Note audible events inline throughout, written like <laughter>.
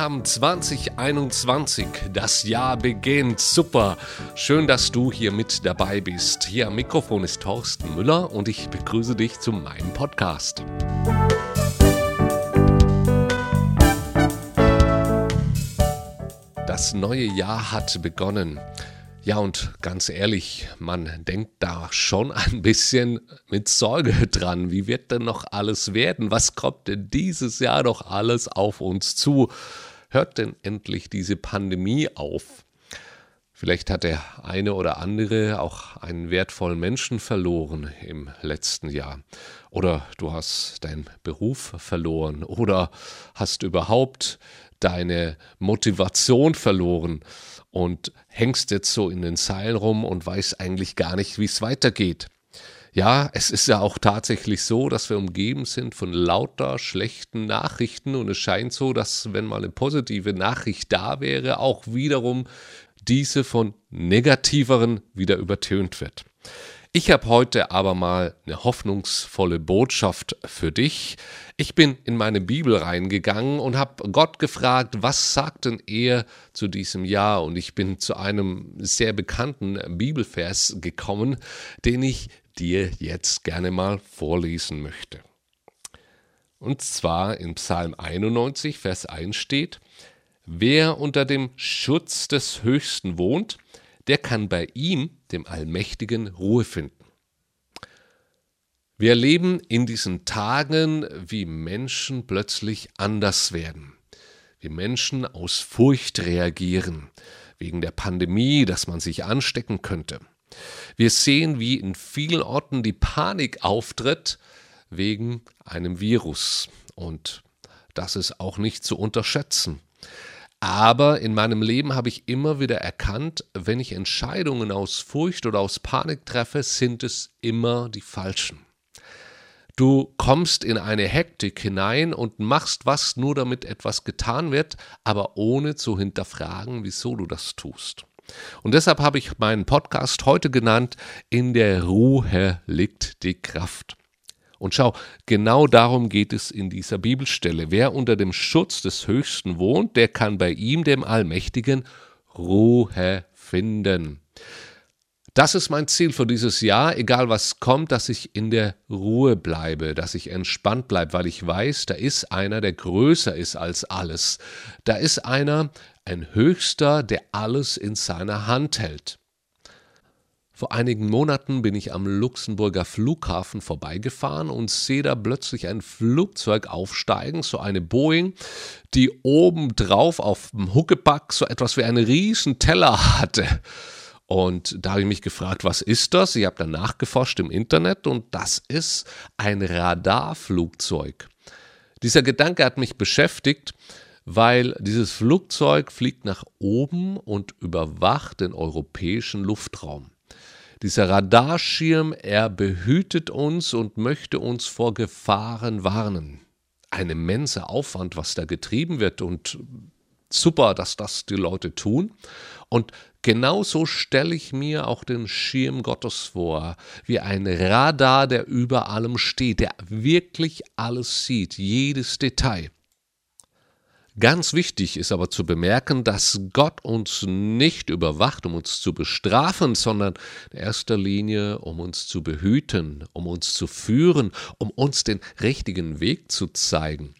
haben 2021. Das Jahr beginnt. Super. Schön, dass du hier mit dabei bist. Hier am Mikrofon ist Thorsten Müller und ich begrüße dich zu meinem Podcast. Das neue Jahr hat begonnen. Ja, und ganz ehrlich, man denkt da schon ein bisschen mit Sorge dran. Wie wird denn noch alles werden? Was kommt denn dieses Jahr noch alles auf uns zu? Hört denn endlich diese Pandemie auf? Vielleicht hat der eine oder andere auch einen wertvollen Menschen verloren im letzten Jahr. Oder du hast deinen Beruf verloren. Oder hast überhaupt deine Motivation verloren und hängst jetzt so in den Seilen rum und weißt eigentlich gar nicht, wie es weitergeht. Ja, es ist ja auch tatsächlich so, dass wir umgeben sind von lauter schlechten Nachrichten und es scheint so, dass wenn mal eine positive Nachricht da wäre, auch wiederum diese von negativeren wieder übertönt wird. Ich habe heute aber mal eine hoffnungsvolle Botschaft für dich. Ich bin in meine Bibel reingegangen und habe Gott gefragt, was sagt denn er zu diesem Jahr? Und ich bin zu einem sehr bekannten Bibelvers gekommen, den ich dir jetzt gerne mal vorlesen möchte. Und zwar in Psalm 91, Vers 1 steht, Wer unter dem Schutz des Höchsten wohnt, der kann bei ihm, dem Allmächtigen, Ruhe finden. Wir erleben in diesen Tagen, wie Menschen plötzlich anders werden, wie Menschen aus Furcht reagieren, wegen der Pandemie, dass man sich anstecken könnte. Wir sehen, wie in vielen Orten die Panik auftritt wegen einem Virus. Und das ist auch nicht zu unterschätzen. Aber in meinem Leben habe ich immer wieder erkannt, wenn ich Entscheidungen aus Furcht oder aus Panik treffe, sind es immer die falschen. Du kommst in eine Hektik hinein und machst was nur damit etwas getan wird, aber ohne zu hinterfragen, wieso du das tust. Und deshalb habe ich meinen Podcast heute genannt, In der Ruhe liegt die Kraft. Und schau, genau darum geht es in dieser Bibelstelle. Wer unter dem Schutz des Höchsten wohnt, der kann bei ihm, dem Allmächtigen, Ruhe finden. Das ist mein Ziel für dieses Jahr, egal was kommt, dass ich in der Ruhe bleibe, dass ich entspannt bleibe, weil ich weiß, da ist einer, der größer ist als alles. Da ist einer, ein Höchster, der alles in seiner Hand hält. Vor einigen Monaten bin ich am Luxemburger Flughafen vorbeigefahren und sehe da plötzlich ein Flugzeug aufsteigen, so eine Boeing, die oben drauf auf dem Huckepack so etwas wie einen riesen Teller hatte. Und da habe ich mich gefragt, was ist das? Ich habe dann nachgeforscht im Internet und das ist ein Radarflugzeug. Dieser Gedanke hat mich beschäftigt, weil dieses Flugzeug fliegt nach oben und überwacht den europäischen Luftraum. Dieser Radarschirm, er behütet uns und möchte uns vor Gefahren warnen. Ein immenser Aufwand, was da getrieben wird und super, dass das die Leute tun. Und genauso stelle ich mir auch den Schirm Gottes vor, wie ein Radar, der über allem steht, der wirklich alles sieht, jedes Detail. Ganz wichtig ist aber zu bemerken, dass Gott uns nicht überwacht, um uns zu bestrafen, sondern in erster Linie, um uns zu behüten, um uns zu führen, um uns den richtigen Weg zu zeigen.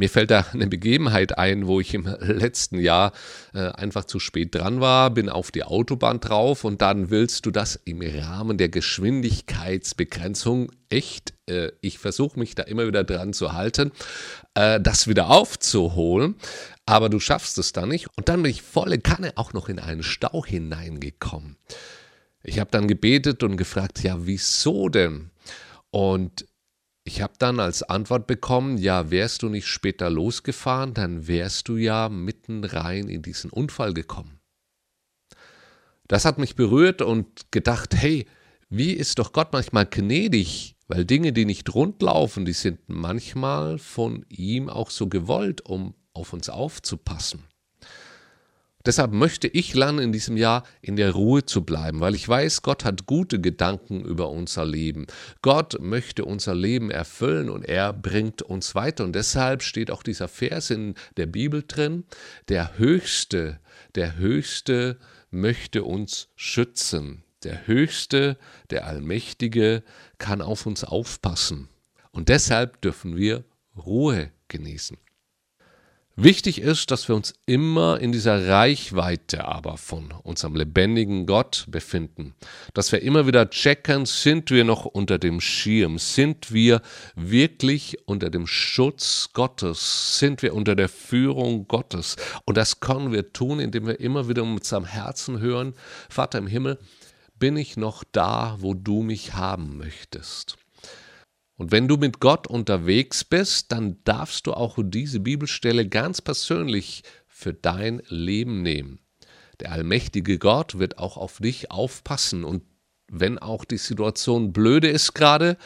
Mir fällt da eine Begebenheit ein, wo ich im letzten Jahr äh, einfach zu spät dran war, bin auf die Autobahn drauf und dann willst du das im Rahmen der Geschwindigkeitsbegrenzung echt, äh, ich versuche mich da immer wieder dran zu halten, äh, das wieder aufzuholen, aber du schaffst es da nicht und dann bin ich volle Kanne auch noch in einen Stau hineingekommen. Ich habe dann gebetet und gefragt, ja, wieso denn? Und ich habe dann als Antwort bekommen, ja, wärst du nicht später losgefahren, dann wärst du ja mitten rein in diesen Unfall gekommen. Das hat mich berührt und gedacht, hey, wie ist doch Gott manchmal gnädig, weil Dinge, die nicht rundlaufen, die sind manchmal von ihm auch so gewollt, um auf uns aufzupassen. Deshalb möchte ich lernen, in diesem Jahr in der Ruhe zu bleiben, weil ich weiß, Gott hat gute Gedanken über unser Leben. Gott möchte unser Leben erfüllen und er bringt uns weiter. Und deshalb steht auch dieser Vers in der Bibel drin, der Höchste, der Höchste möchte uns schützen. Der Höchste, der Allmächtige kann auf uns aufpassen. Und deshalb dürfen wir Ruhe genießen. Wichtig ist, dass wir uns immer in dieser Reichweite aber von unserem lebendigen Gott befinden. Dass wir immer wieder checken, sind wir noch unter dem Schirm? Sind wir wirklich unter dem Schutz Gottes? Sind wir unter der Führung Gottes? Und das können wir tun, indem wir immer wieder mit unserem Herzen hören, Vater im Himmel, bin ich noch da, wo du mich haben möchtest? Und wenn du mit Gott unterwegs bist, dann darfst du auch diese Bibelstelle ganz persönlich für dein Leben nehmen. Der allmächtige Gott wird auch auf dich aufpassen und wenn auch die Situation blöde ist gerade,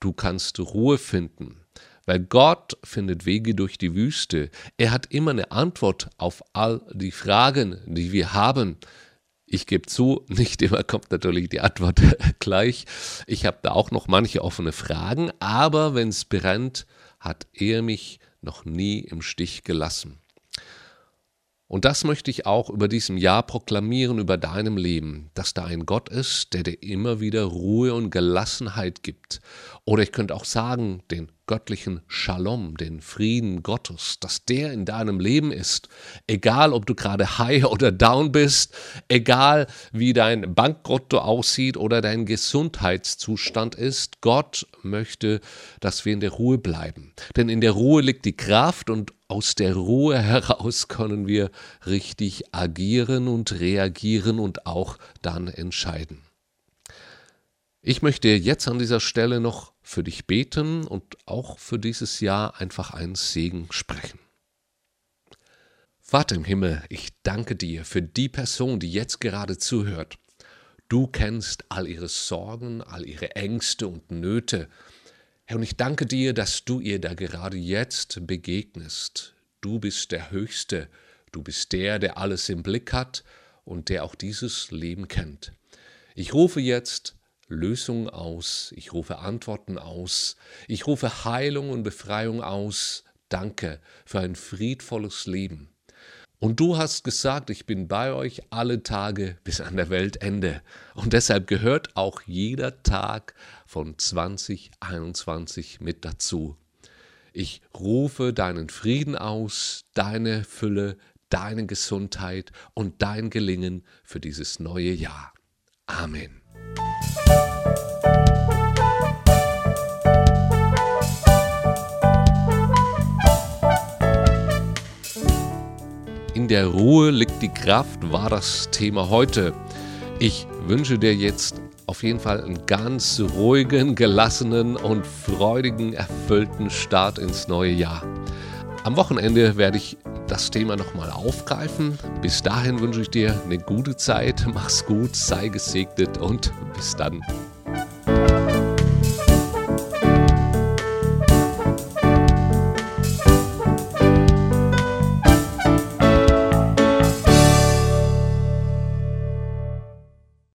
du kannst Ruhe finden. Weil Gott findet Wege durch die Wüste. Er hat immer eine Antwort auf all die Fragen, die wir haben. Ich gebe zu, <laughs> nicht immer kommt natürlich die Antwort <laughs> gleich. Ich habe da auch noch manche offene Fragen, aber wenn es brennt, hat er mich noch nie im Stich gelassen. Und das möchte ich auch über diesem Jahr proklamieren, über deinem Leben, dass da ein Gott ist, der dir immer wieder Ruhe und Gelassenheit gibt. Oder ich könnte auch sagen, den göttlichen Shalom, den Frieden Gottes, dass der in deinem Leben ist. Egal, ob du gerade high <laughs> oder down bist, egal wie dein Bankkonto aussieht oder dein Gesundheitszustand ist, Gott möchte, dass wir in der Ruhe bleiben. Denn in der Ruhe liegt die Kraft und aus der Ruhe heraus können wir richtig agieren und reagieren und auch dann entscheiden. Ich möchte jetzt an dieser Stelle noch für dich beten und auch für dieses Jahr einfach einen Segen sprechen. Vater im Himmel, ich danke dir für die Person, die jetzt gerade zuhört. Du kennst all ihre Sorgen, all ihre Ängste und Nöte. Herr, und ich danke dir, dass du ihr da gerade jetzt begegnest. Du bist der Höchste, du bist der, der alles im Blick hat und der auch dieses Leben kennt. Ich rufe jetzt Lösungen aus, ich rufe Antworten aus, ich rufe Heilung und Befreiung aus. Danke für ein friedvolles Leben. Und du hast gesagt, ich bin bei euch alle Tage bis an der Weltende. Und deshalb gehört auch jeder Tag von 2021 mit dazu. Ich rufe deinen Frieden aus, deine Fülle, deine Gesundheit und dein Gelingen für dieses neue Jahr. Amen. Der Ruhe liegt die Kraft, war das Thema heute. Ich wünsche dir jetzt auf jeden Fall einen ganz ruhigen, gelassenen und freudigen, erfüllten Start ins neue Jahr. Am Wochenende werde ich das Thema nochmal aufgreifen. Bis dahin wünsche ich dir eine gute Zeit, mach's gut, sei gesegnet und bis dann.